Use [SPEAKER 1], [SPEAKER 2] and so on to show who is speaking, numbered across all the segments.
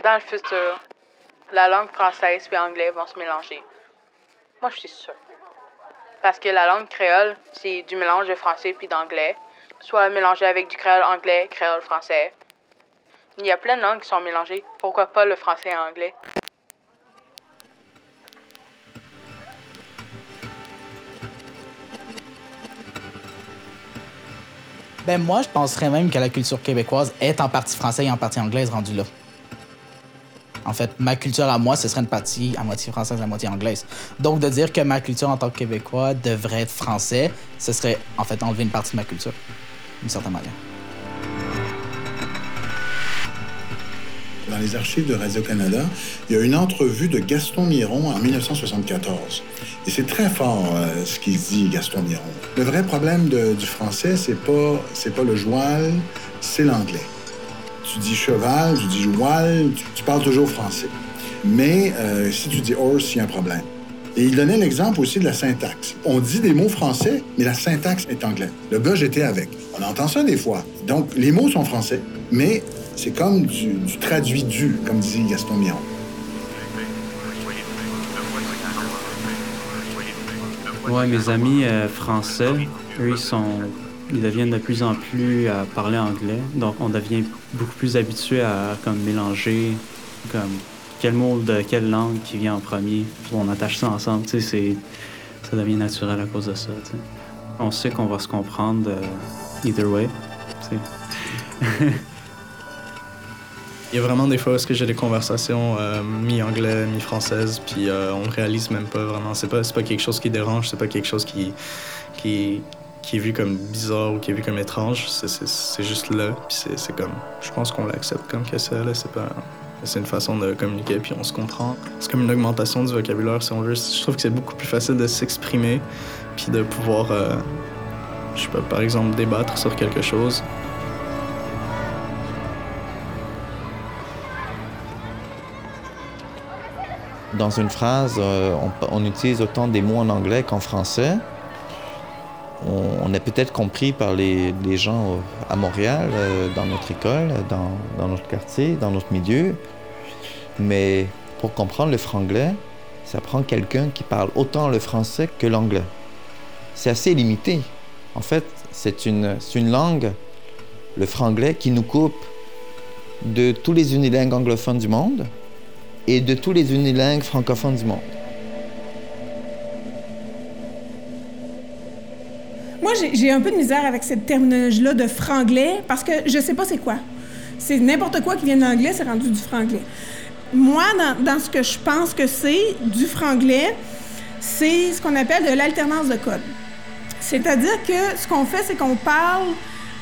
[SPEAKER 1] dans le futur, la langue française et anglais vont se mélanger. Moi, je suis sûre. Parce que la langue créole, c'est du mélange de français puis d'anglais, soit mélangé avec du créole anglais, créole français. Il y a plein de langues qui sont mélangées. Pourquoi pas le français et l'anglais?
[SPEAKER 2] Ben moi, je penserais même que la culture québécoise est en partie française et en partie anglaise rendue là. En fait, ma culture à moi, ce serait une partie à moitié française, à moitié anglaise. Donc, de dire que ma culture en tant que Québécois devrait être français, ce serait en fait enlever une partie de ma culture, d'une certaine manière.
[SPEAKER 3] Dans les archives de Radio-Canada, il y a une entrevue de Gaston Miron en 1974. Et c'est très fort euh, ce qu'il dit, Gaston Miron. Le vrai problème du français, c'est pas, c'est pas le joual, c'est l'anglais. Tu dis cheval, tu dis joual, tu, parles toujours français. Mais euh, si tu dis horse, il y a un problème. Et il donnait l'exemple aussi de la syntaxe. On dit des mots français, mais la syntaxe est anglaise. Le gars, j'étais avec. On entend ça des fois. Donc, les mots sont français, mais c'est comme du, traduit du, comme dit Gaston Miron.
[SPEAKER 4] Ouais, mes amis euh, français, eux, ils sont. Ils deviennent de plus en plus à parler anglais. Donc, on devient beaucoup plus habitué à comme mélanger comme quel mot de quelle langue qui vient en premier. On attache ça ensemble. Tu sais, ça devient naturel à cause de ça. On sait qu'on va se comprendre euh, either way.
[SPEAKER 5] Il y a vraiment des fois où j'ai des conversations euh, mi-anglais, mi-française, puis euh, on réalise même pas vraiment. C'est pas, pas quelque chose qui dérange, c'est pas quelque chose qui, qui, qui est vu comme bizarre ou qui est vu comme étrange. C'est juste là, puis c'est comme. Je pense qu'on l'accepte comme que c'est là. C'est pas. C'est une façon de communiquer, puis on se comprend. C'est comme une augmentation du vocabulaire, si on veut. Je trouve que c'est beaucoup plus facile de s'exprimer, puis de pouvoir, euh, je sais pas, par exemple, débattre sur quelque chose
[SPEAKER 6] Dans une phrase, euh, on, utilise autant des mots en anglais qu'en français. On, est peut-être compris par les, gens à Montréal, euh, dans notre école, dans, notre quartier, dans notre milieu. Mais pour comprendre le franglais, ça prend quelqu'un qui parle autant le français que l'anglais. C'est assez limité. En fait, c'est une, une langue, le franglais, qui nous coupe de tous les unilingues anglophones du monde et de tous les unilingues francophones du monde.
[SPEAKER 7] Moi, j'ai un peu de misère avec cette terminologie-là de franglais parce que je sais pas c'est quoi. C'est n'importe quoi qui vient de l'anglais, c'est rendu du franglais. Moi, dans, dans, ce que je pense que c'est du franglais, c'est ce qu'on appelle de l'alternance de code. C'est-à-dire que ce qu'on fait, c'est qu'on parle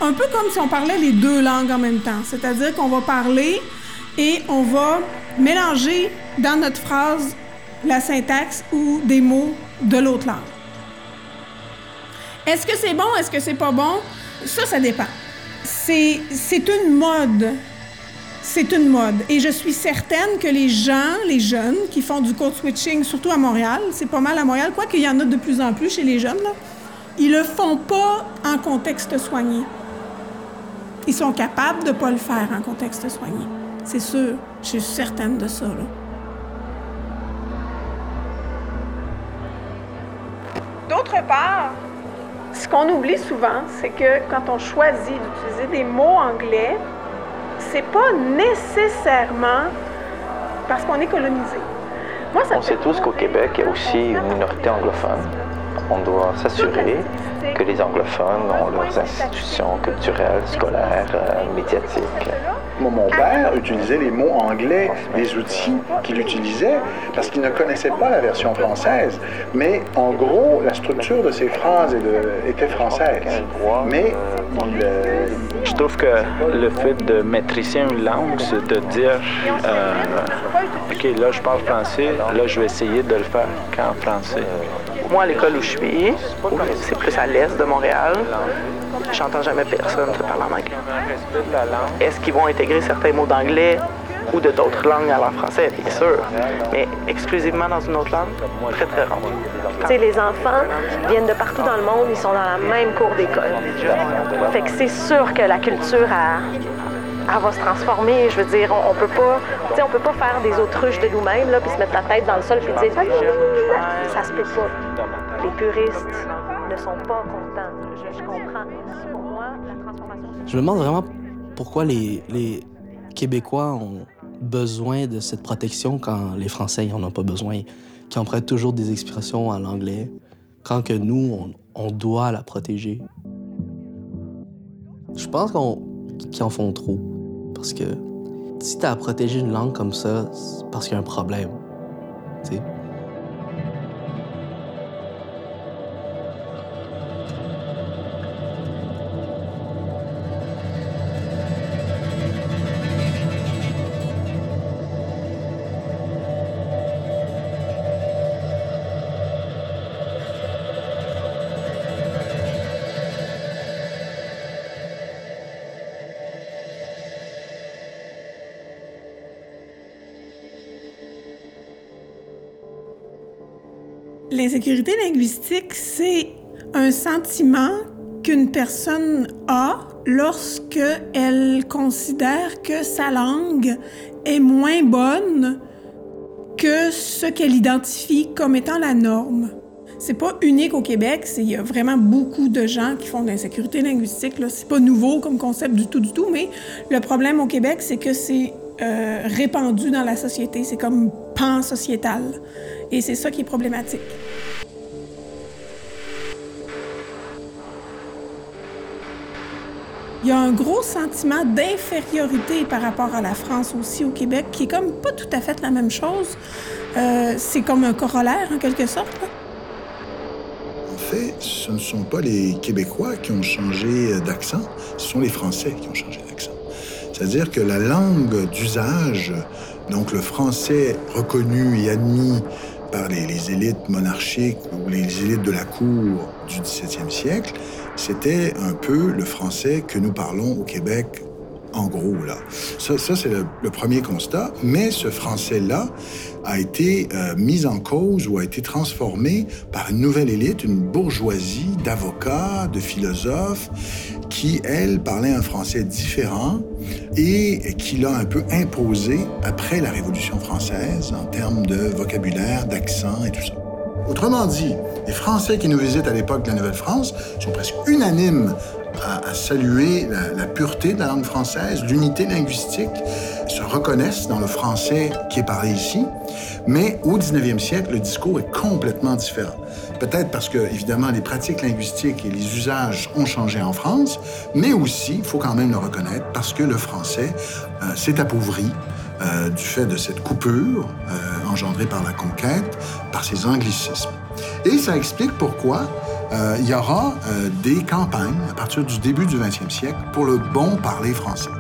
[SPEAKER 7] un peu comme si on parlait les deux langues en même temps. C'est-à-dire qu'on va parler et on va mélanger dans notre phrase la syntaxe ou des mots de l'autre langue. Est-ce que c'est bon? Est-ce que c'est pas bon? Ça, ça dépend. C'est, une mode. C'est une mode. Et je suis certaine que les gens, les jeunes qui font du code switching, surtout à Montréal, c'est pas mal à Montréal, quoi qu'il y en a de plus en plus chez les jeunes, là, ils le font pas en contexte soigné. Ils sont capables de pas le faire en contexte soigné. C'est sûr. Je suis certaine de ça. D'autre qu'on oublie souvent, c'est que quand on choisit d'utiliser des mots anglais, c'est pas nécessairement parce qu'on est colonisé.
[SPEAKER 8] Moi, ça on sait tous qu'au Québec, il y a aussi une minorité anglophone. On doit s'assurer que les anglophones ont leurs institutions culturelles, scolaires, euh, médiatiques
[SPEAKER 3] mon père utilisait les mots anglais, les outils qu'il utilisait, parce qu'il ne connaissait pas la version française. Mais en gros, la structure de ses phrases était française. Mais
[SPEAKER 9] euh, Je trouve que le fait de maîtriser une langue, c'est de dire euh, OK, là, je parle français, là, je vais essayer de le faire qu'en français.
[SPEAKER 10] Moi, à l'école où je suis, c'est plus à l'est de Montréal, j'entends jamais personne se parler en anglais. Est-ce qu'ils vont intégrer certains mots d'anglais ou de d'autres langues à leur français, bien sûr, mais exclusivement dans une autre langue, très très rare.
[SPEAKER 11] Tu les enfants viennent de partout dans le monde, ils sont dans la même cour d'école. Fait que c'est sûr que la culture, va se transformer. Je veux dire, on, on peut pas, on peut pas faire des autruches de nous-mêmes, là, puis se mettre la tête dans le sol, puis dire, ça se peut pas. Les puristes ne sont pas contents. Je comprends.
[SPEAKER 12] Je me demande vraiment pourquoi les, Québécois ont besoin de cette protection quand les Français n'en ont pas besoin, qui empruntent toujours des expressions en anglais, quand que nous, on, doit la protéger. Je pense qu'ils en font trop. Parce que si t'as à protéger une langue comme ça, c'est parce qu'il y a un problème. Tu
[SPEAKER 7] L'insécurité linguistique, c'est un sentiment qu'une personne a lorsque elle considère que sa langue est moins bonne que ce qu'elle identifie comme étant la norme. C'est pas unique au Québec, il y a vraiment beaucoup de gens qui font de l'insécurité linguistique. C'est pas nouveau comme concept du tout, du tout, mais le problème au Québec, c'est que c'est euh, répandu dans la société. C'est comme pan-sociétal. Et c'est ça qui est problématique. Il y a un gros sentiment d'infériorité par rapport à la France aussi au Québec, qui est comme pas tout à fait la même chose. Euh, c'est comme un corollaire en quelque sorte.
[SPEAKER 3] En fait, ce ne sont pas les Québécois qui ont changé d'accent, ce sont les Français qui ont changé d'accent. C'est-à-dire que la langue d'usage, donc le français reconnu et admis par les, élites monarchiques ou les élites de la cour du 17e siècle, c'était un peu le français que nous parlons au Québec en gros, là. Ça, c'est le, le premier constat. Mais ce français-là a été euh, mis en cause ou a été transformé par une nouvelle élite, une bourgeoisie d'avocats, de philosophes, qui, elle, parlait un français différent et qui l'a un peu imposé après la Révolution française en termes de vocabulaire, d'accent et tout ça. Autrement dit, les Français qui nous visitent à l'époque de la Nouvelle-France sont presque unanimes à, saluer la, la pureté de la langue française, l'unité linguistique, se reconnaissent dans le français qui est parlé ici. Mais au 19e siècle, le discours est complètement différent. Peut-être parce que, évidemment, les pratiques linguistiques et les usages ont changé en France, mais aussi, il faut quand même le reconnaître, parce que le français euh, s'est appauvri euh, du fait de cette coupure euh, engendrée par la conquête, par ces anglicismes. Et ça explique pourquoi euh, il y aura euh, des campagnes à partir du début du 20e siècle pour le bon parler français.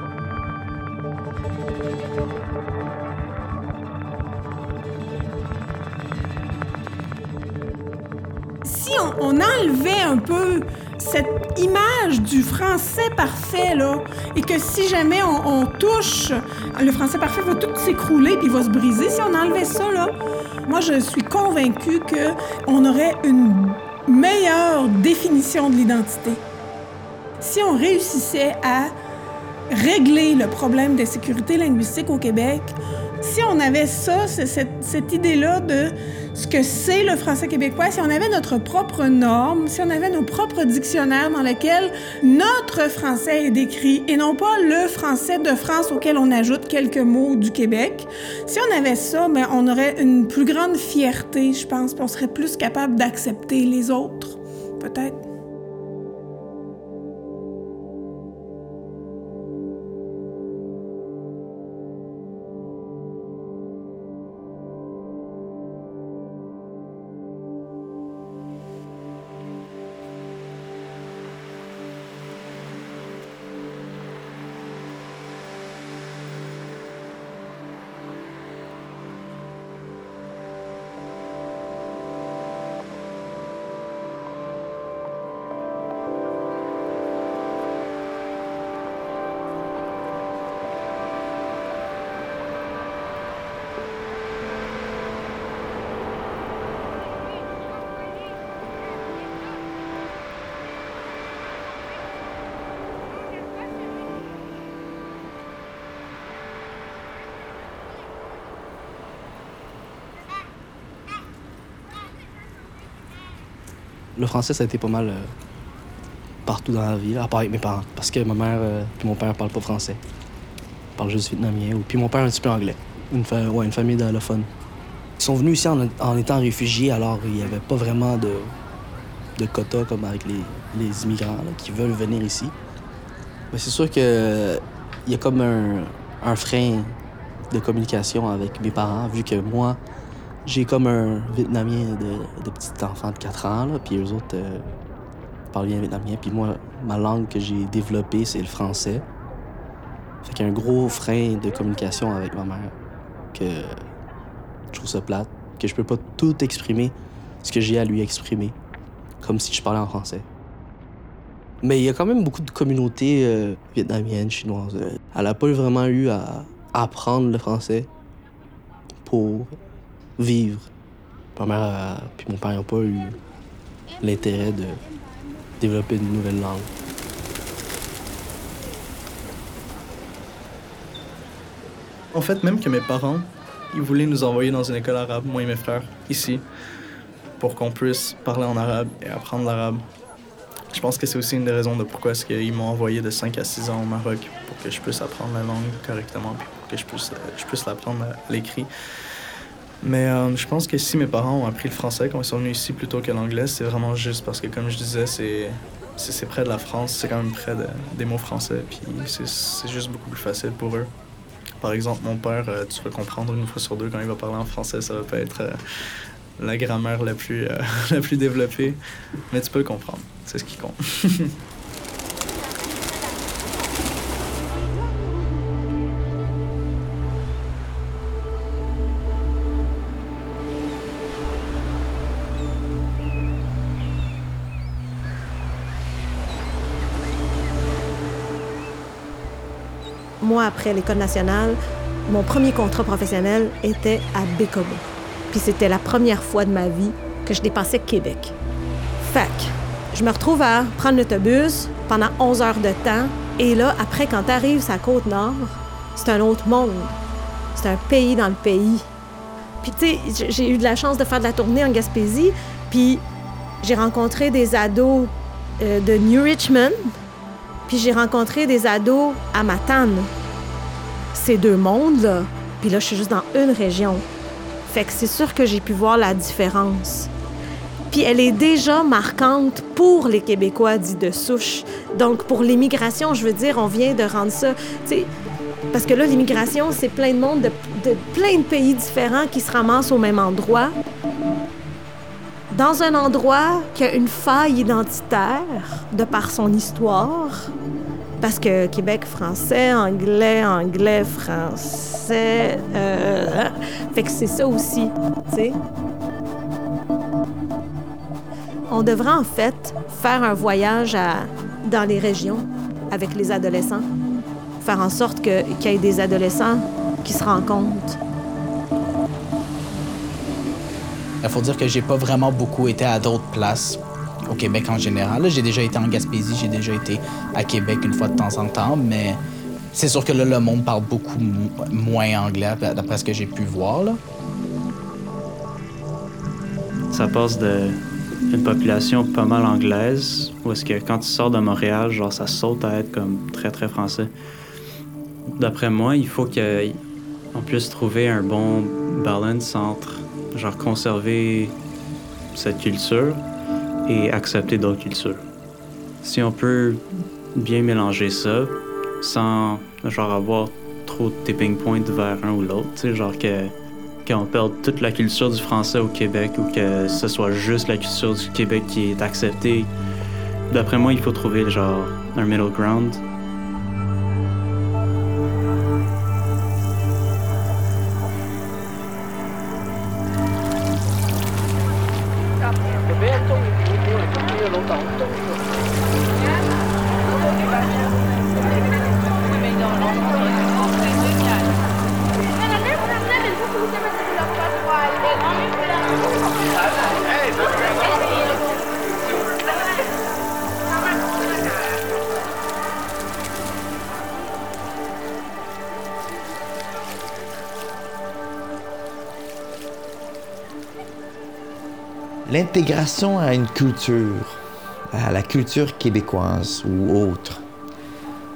[SPEAKER 7] si on, enlevait un peu cette image du français parfait, là, et que si jamais on, on touche, le français parfait va tout s'écrouler puis va se briser. Si on enlevait ça, là, moi, je suis convaincue qu'on aurait une meilleure définition de l'identité. Si on réussissait à régler le problème de sécurité linguistique au Québec, si on avait ça, cette, idée-là de ce que c'est le français québécois, si on avait notre propre norme, si on avait nos propres dictionnaires dans lesquels notre français est décrit et non pas le français de France auquel on ajoute quelques mots du Québec, si on avait ça, ben, on aurait une plus grande fierté, je pense, on serait plus capable d'accepter les autres, peut-être.
[SPEAKER 12] Le français, ça a été pas mal euh, partout dans la vie, à part avec mes parents. Parce que ma mère et mon père parlent pas français. Ils parlent juste vietnamien. Ou, puis mon père un petit peu anglais. Une, ouais, une famille d'allophones. Ils sont venus ici en, étant réfugiés, alors il n'y avait pas vraiment de, de quota comme avec les, immigrants qui veulent venir ici. Mais c'est sûr qu'il y a comme un frein de communication avec mes parents, vu que moi, j'ai comme un Vietnamien de, de petit enfant de 4 ans, là, puis eux autres euh, parlent bien vietnamien. Puis moi, ma langue que j'ai développée, c'est le français. Fait qu'il y a un gros frein de communication avec ma mère que je trouve ça plate, que je peux pas tout exprimer ce que j'ai à lui exprimer, comme si je parlais en français. Mais il y a quand même beaucoup de communautés euh, vietnamiennes, chinoises. Elle a pas vraiment eu à apprendre le français pour vivre. Ma mère puis mon père n'ont pas eu l'intérêt de développer une nouvelle langue.
[SPEAKER 5] En fait, même que mes parents, ils voulaient nous envoyer dans une école arabe, moi et mes frères, ici, pour qu'on puisse parler en arabe et apprendre l'arabe. Je pense que c'est aussi une des raisons de pourquoi est-ce qu'ils m'ont envoyé de 5 à 6 ans au Maroc, pour que je puisse apprendre la langue correctement, puis pour que je puisse, je puisse l'apprendre à l'écrit. Mais euh, je pense que si mes parents ont appris le français quand ils sont venus ici plutôt que l'anglais, c'est vraiment juste parce que, comme je disais, c'est, près de la France, c'est quand même près des mots français, puis c'est, c'est juste beaucoup plus facile pour eux. Par exemple, mon père, euh, tu vas comprendre une fois sur deux quand il va parler en français, ça va pas être euh, la grammaire la plus, la plus développée, mais tu peux le comprendre, c'est ce qui compte.
[SPEAKER 11] après l'École nationale, mon premier contrat professionnel était à Bécomo. Puis c'était la première fois de ma vie que je dépassais Québec. Fac. Je me retrouve à prendre l'autobus pendant 11 heures de temps. Et là, après, quand tu arrives à Côte-Nord, c'est un autre monde. C'est un pays dans le pays. Puis, tu sais, j'ai eu de la chance de faire de la tournée en Gaspésie. Puis, j'ai rencontré des ados euh, de New Richmond. Puis, j'ai rencontré des ados à Matane ces deux mondes-là. Puis là, je suis juste dans une région. Fait que c'est sûr que j'ai pu voir la différence. Puis elle est déjà marquante pour les Québécois dits de souche. Donc pour l'immigration, je veux dire, on vient de rendre ça, parce que là, l'immigration, c'est plein de monde de, de, plein de pays différents qui se ramassent au même endroit. Dans un endroit qui a une faille identitaire de par son histoire, parce que Québec français, anglais, anglais, français. Euh, fait que c'est ça aussi, tu sais. On devrait en fait faire un voyage à, dans les régions avec les adolescents. Faire en sorte qu'il y ait des adolescents qui se rencontrent.
[SPEAKER 2] Il faut dire que j'ai pas vraiment beaucoup été à d'autres places au Québec en général. J'ai déjà été en Gaspésie, j'ai déjà été à Québec une fois de temps en temps, mais c'est sûr que là, le monde parle beaucoup moins anglais, d'après ce que j'ai pu voir. Là.
[SPEAKER 4] Ça passe de une population pas mal anglaise, où est-ce que quand tu sors de Montréal, genre ça saute à être comme très très français. D'après moi, il faut qu'on puisse trouver un bon balance entre genre conserver cette culture et accepter d'autres cultures. Si on peut bien mélanger ça sans genre avoir trop de tipping point vers un ou l'autre, tu sais, genre que qu'on perde toute la culture du français au Québec ou que ce soit juste la culture du Québec qui est acceptée. D'après moi, il faut trouver genre un middle ground
[SPEAKER 6] L'intégration à une culture, à la culture québécoise ou autre,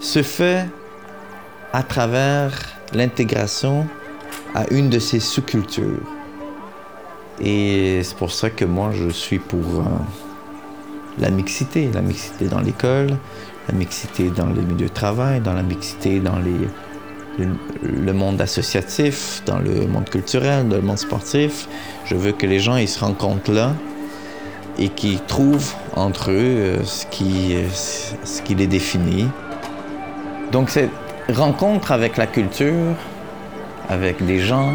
[SPEAKER 6] se fait à travers l'intégration à une de ces sous-cultures. Et c'est pour ça que moi, je suis pour euh, la mixité, la mixité dans l'école, la mixité dans les milieux de travail, dans la mixité dans les, le, monde associatif, dans le monde culturel, dans le monde sportif. Je veux que les gens ils se rencontrent là et qu'ils trouvent entre eux euh, ce qui, ce qui les définit. Donc cette rencontre avec la culture, avec des gens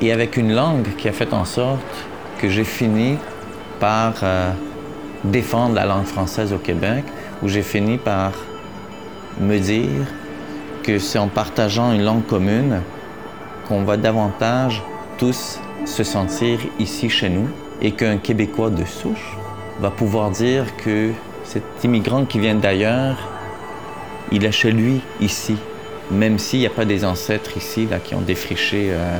[SPEAKER 6] et avec une langue qui a fait en sorte que j'ai fini par euh, défendre la langue française au Québec, où j'ai fini par me dire que c'est en partageant une langue commune qu'on va davantage tous se sentir ici chez nous et qu'un Québécois de souche va pouvoir dire que cet immigrant qui vient d'ailleurs, il est chez lui ici, même s'il n'y a pas des ancêtres ici là, qui ont défriché euh,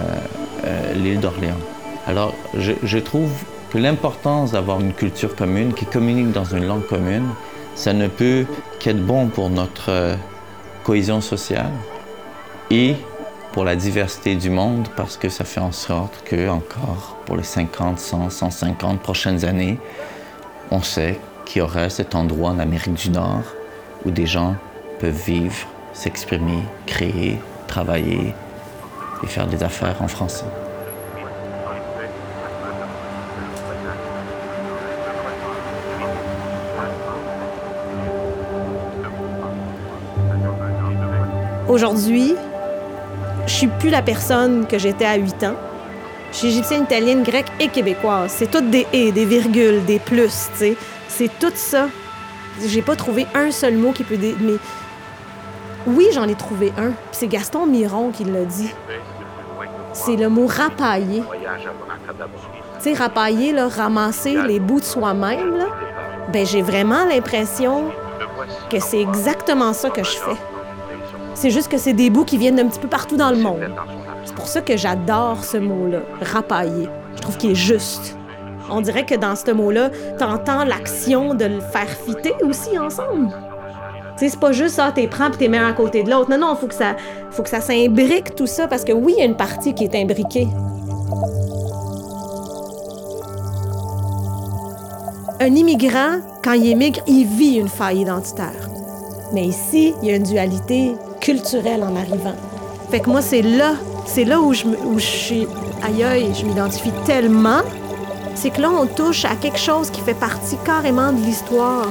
[SPEAKER 6] euh, l'île d'Orléans. Alors, je, trouve que l'importance d'avoir une culture commune qui communique dans une langue commune, ça ne peut qu'être bon pour notre euh, cohésion sociale et pour la diversité du monde parce que ça fait en sorte que encore pour les 50, 100, 150 prochaines années, on sait qu'il y aura cet endroit en Amérique du Nord où des gens peuvent vivre, s'exprimer, créer, travailler et faire des affaires en français.
[SPEAKER 11] Aujourd'hui, je suis plus la personne que j'étais à 8 ans. Je suis égyptienne, italienne, grecque et québécoise. C'est toutes des et, des virgules, des plus, tu sais. C'est tout ça. J'ai pas trouvé un seul mot qui peut... Dé... Mais oui, j'en ai trouvé un. C'est Gaston Miron qui l'a dit. C'est le mot rapailler. Tu sais, rapailler, ramasser les bouts de soi-même, là. Ben, j'ai vraiment l'impression que c'est exactement ça que je fais. C'est juste que c'est des bouts qui viennent d'un petit peu partout dans le monde. C'est pour ça que j'adore ce mot-là, rapailler. Je trouve qu'il est juste. On dirait que dans ce mot-là, t'entends l'action de le faire fitter aussi ensemble. Tu sais, c'est pas juste ça, t'es prends puis t'es mets à côté de l'autre. Non, non, faut que ça, faut que ça s'imbrique tout ça parce que oui, il y a une partie qui est imbriquée. Un immigrant, quand il émigre, il vit une faille identitaire. Mais ici, il y a une dualité culturelle en arrivant. Fait que moi, c'est là, c'est là où je, où je suis je m'identifie tellement. C'est que là, on touche à quelque chose qui fait partie carrément de l'histoire.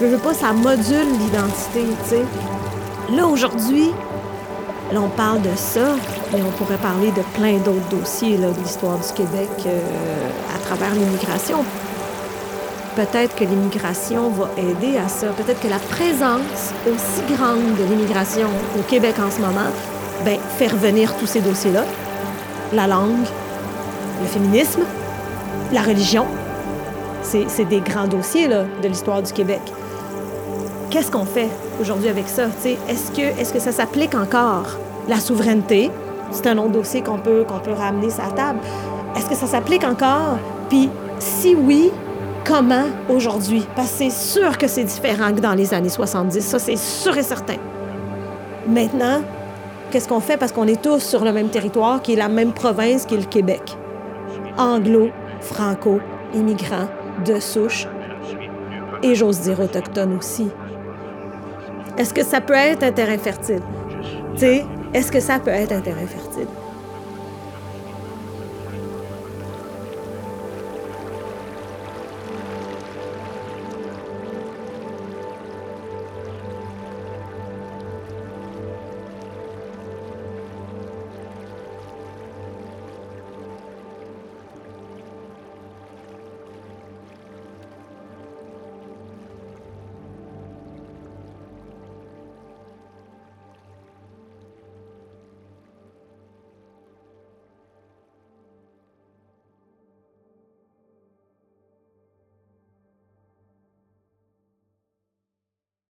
[SPEAKER 11] Je veux pas, ça module l'identité, tu sais. Là, aujourd'hui, là, on parle de ça, mais on pourrait parler de plein d'autres dossiers là, de l'histoire du Québec euh, à travers l'immigration peut-être que l'immigration va aider à ça. Peut-être que la présence aussi grande de l'immigration au Québec en ce moment ben, fait revenir tous ces dossiers-là. La langue, le féminisme, la religion. C'est des grands dossiers là, de l'histoire du Québec. Qu'est-ce qu'on fait aujourd'hui avec ça? Est-ce que, est que ça s'applique encore? La souveraineté, c'est un autre dossier qu'on peut, qu'on peut ramener sur la table. Est-ce que ça s'applique encore? Puis si oui, comment aujourd'hui? Parce que c'est sûr que c'est différent que dans les années 70, ça c'est sûr et certain. Maintenant, qu'est-ce qu'on fait? Parce qu'on est tous sur le même territoire, qui est la même province qui est le Québec. Anglo, franco, immigrants, de souche, et j'ose dire autochtone aussi. Est-ce que ça peut être un terrain fertile? Tu sais, est-ce que ça peut être un terrain fertile?